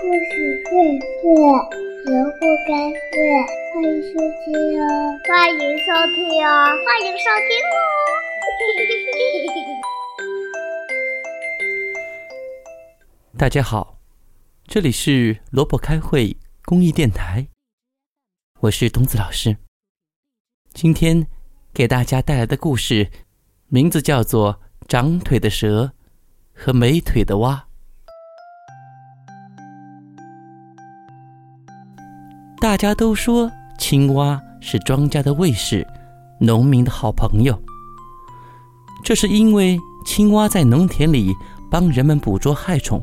故事会睡，人不该睡。欢迎收听哦，欢迎收听哦，欢迎收听哦。大家好，这里是萝卜开会公益电台，我是东子老师。今天给大家带来的故事，名字叫做《长腿的蛇和没腿的蛙》。大家都说青蛙是庄稼的卫士，农民的好朋友。这是因为青蛙在农田里帮人们捕捉害虫。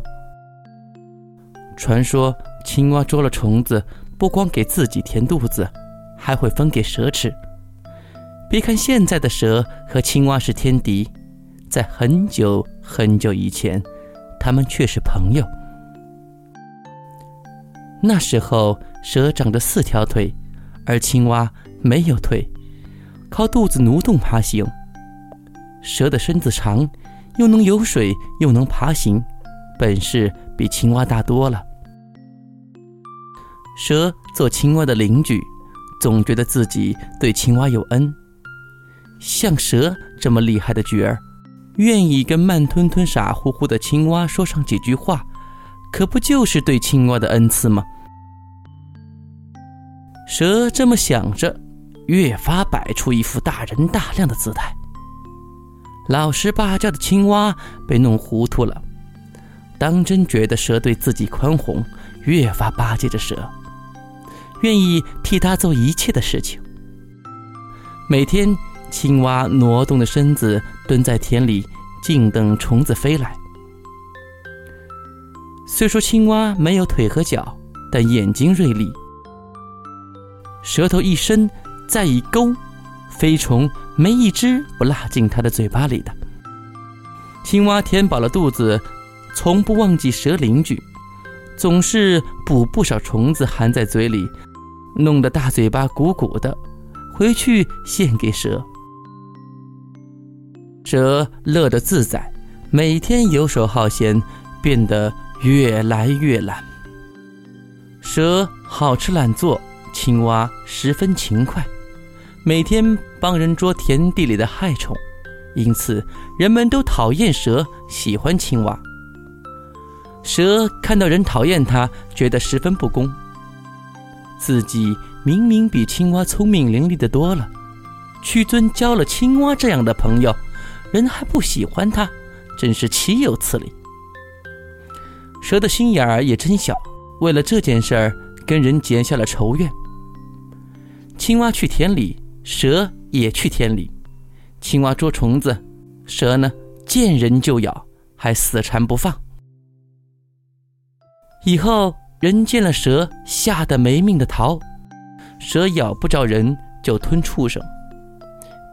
传说青蛙捉了虫子，不光给自己填肚子，还会分给蛇吃。别看现在的蛇和青蛙是天敌，在很久很久以前，它们却是朋友。那时候，蛇长着四条腿，而青蛙没有腿，靠肚子蠕动爬行。蛇的身子长，又能游水，又能爬行，本事比青蛙大多了。蛇做青蛙的邻居，总觉得自己对青蛙有恩。像蛇这么厉害的角儿，愿意跟慢吞吞、傻乎乎的青蛙说上几句话，可不就是对青蛙的恩赐吗？蛇这么想着，越发摆出一副大人大量的姿态。老实巴交的青蛙被弄糊涂了，当真觉得蛇对自己宽宏，越发巴结着蛇，愿意替他做一切的事情。每天，青蛙挪动的身子蹲在田里，静等虫子飞来。虽说青蛙没有腿和脚，但眼睛锐利。舌头一伸，再一勾，飞虫没一只不落进它的嘴巴里的。青蛙填饱了肚子，从不忘记蛇邻居，总是捕不少虫子含在嘴里，弄得大嘴巴鼓鼓的，回去献给蛇。蛇乐得自在，每天游手好闲，变得越来越懒。蛇好吃懒做。青蛙十分勤快，每天帮人捉田地里的害虫，因此人们都讨厌蛇，喜欢青蛙。蛇看到人讨厌它，觉得十分不公。自己明明比青蛙聪明伶俐的多了，屈尊交了青蛙这样的朋友，人还不喜欢他，真是岂有此理！蛇的心眼儿也真小，为了这件事儿跟人结下了仇怨。青蛙去田里，蛇也去田里。青蛙捉虫子，蛇呢见人就咬，还死缠不放。以后人见了蛇，吓得没命的逃。蛇咬不着人，就吞畜生。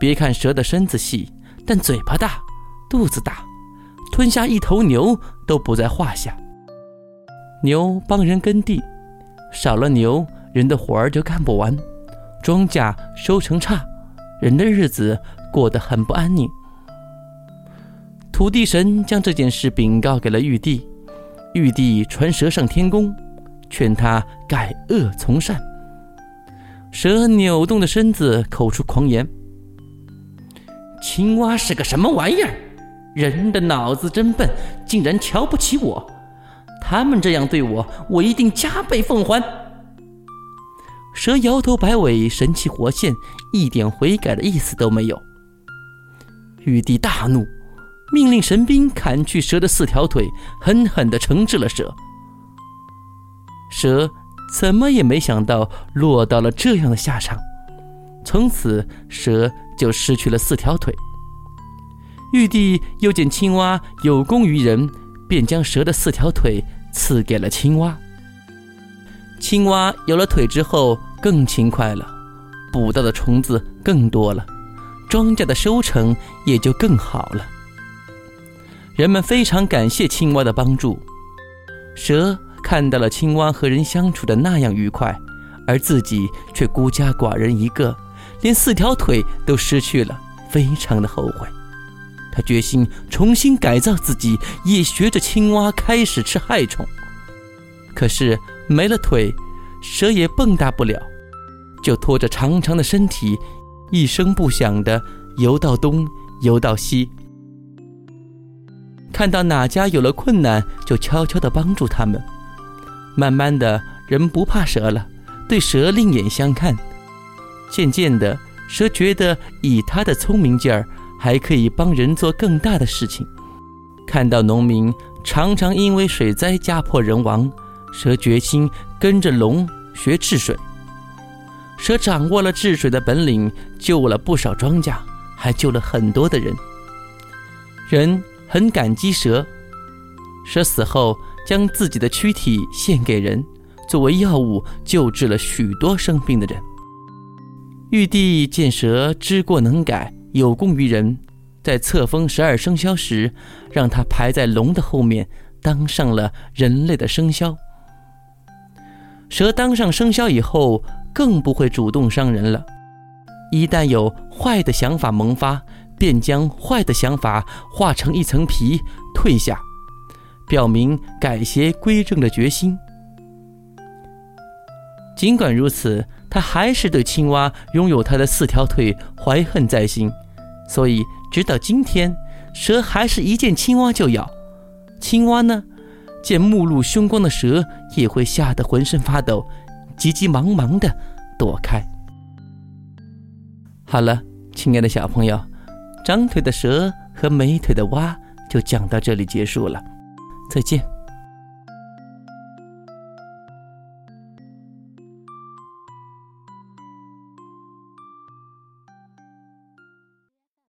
别看蛇的身子细，但嘴巴大，肚子大，吞下一头牛都不在话下。牛帮人耕地，少了牛，人的活儿就干不完。庄稼收成差，人的日子过得很不安宁。土地神将这件事禀告给了玉帝，玉帝传蛇上天宫，劝他改恶从善。蛇扭动着身子，口出狂言：“青蛙是个什么玩意儿？人的脑子真笨，竟然瞧不起我！他们这样对我，我一定加倍奉还。”蛇摇头摆尾，神气活现，一点悔改的意思都没有。玉帝大怒，命令神兵砍去蛇的四条腿，狠狠地惩治了蛇。蛇怎么也没想到落到了这样的下场，从此蛇就失去了四条腿。玉帝又见青蛙有功于人，便将蛇的四条腿赐给了青蛙。青蛙有了腿之后更勤快了，捕到的虫子更多了，庄稼的收成也就更好了。人们非常感谢青蛙的帮助。蛇看到了青蛙和人相处的那样愉快，而自己却孤家寡人一个，连四条腿都失去了，非常的后悔。他决心重新改造自己，也学着青蛙开始吃害虫。可是没了腿，蛇也蹦跶不了，就拖着长长的身体，一声不响地游到东，游到西。看到哪家有了困难，就悄悄地帮助他们。慢慢的，人不怕蛇了，对蛇另眼相看。渐渐的，蛇觉得以他的聪明劲儿，还可以帮人做更大的事情。看到农民常常因为水灾家破人亡，蛇决心跟着龙学治水。蛇掌握了治水的本领，救了不少庄稼，还救了很多的人。人。很感激蛇，蛇死后将自己的躯体献给人，作为药物救治了许多生病的人。玉帝见蛇知过能改，有功于人，在册封十二生肖时，让他排在龙的后面，当上了人类的生肖。蛇当上生肖以后，更不会主动伤人了，一旦有坏的想法萌发。便将坏的想法化成一层皮退下，表明改邪归正的决心。尽管如此，他还是对青蛙拥有他的四条腿怀恨在心，所以直到今天，蛇还是一见青蛙就咬。青蛙呢，见目露凶光的蛇也会吓得浑身发抖，急急忙忙地躲开。好了，亲爱的小朋友。长腿的蛇和没腿的蛙就讲到这里结束了，再见。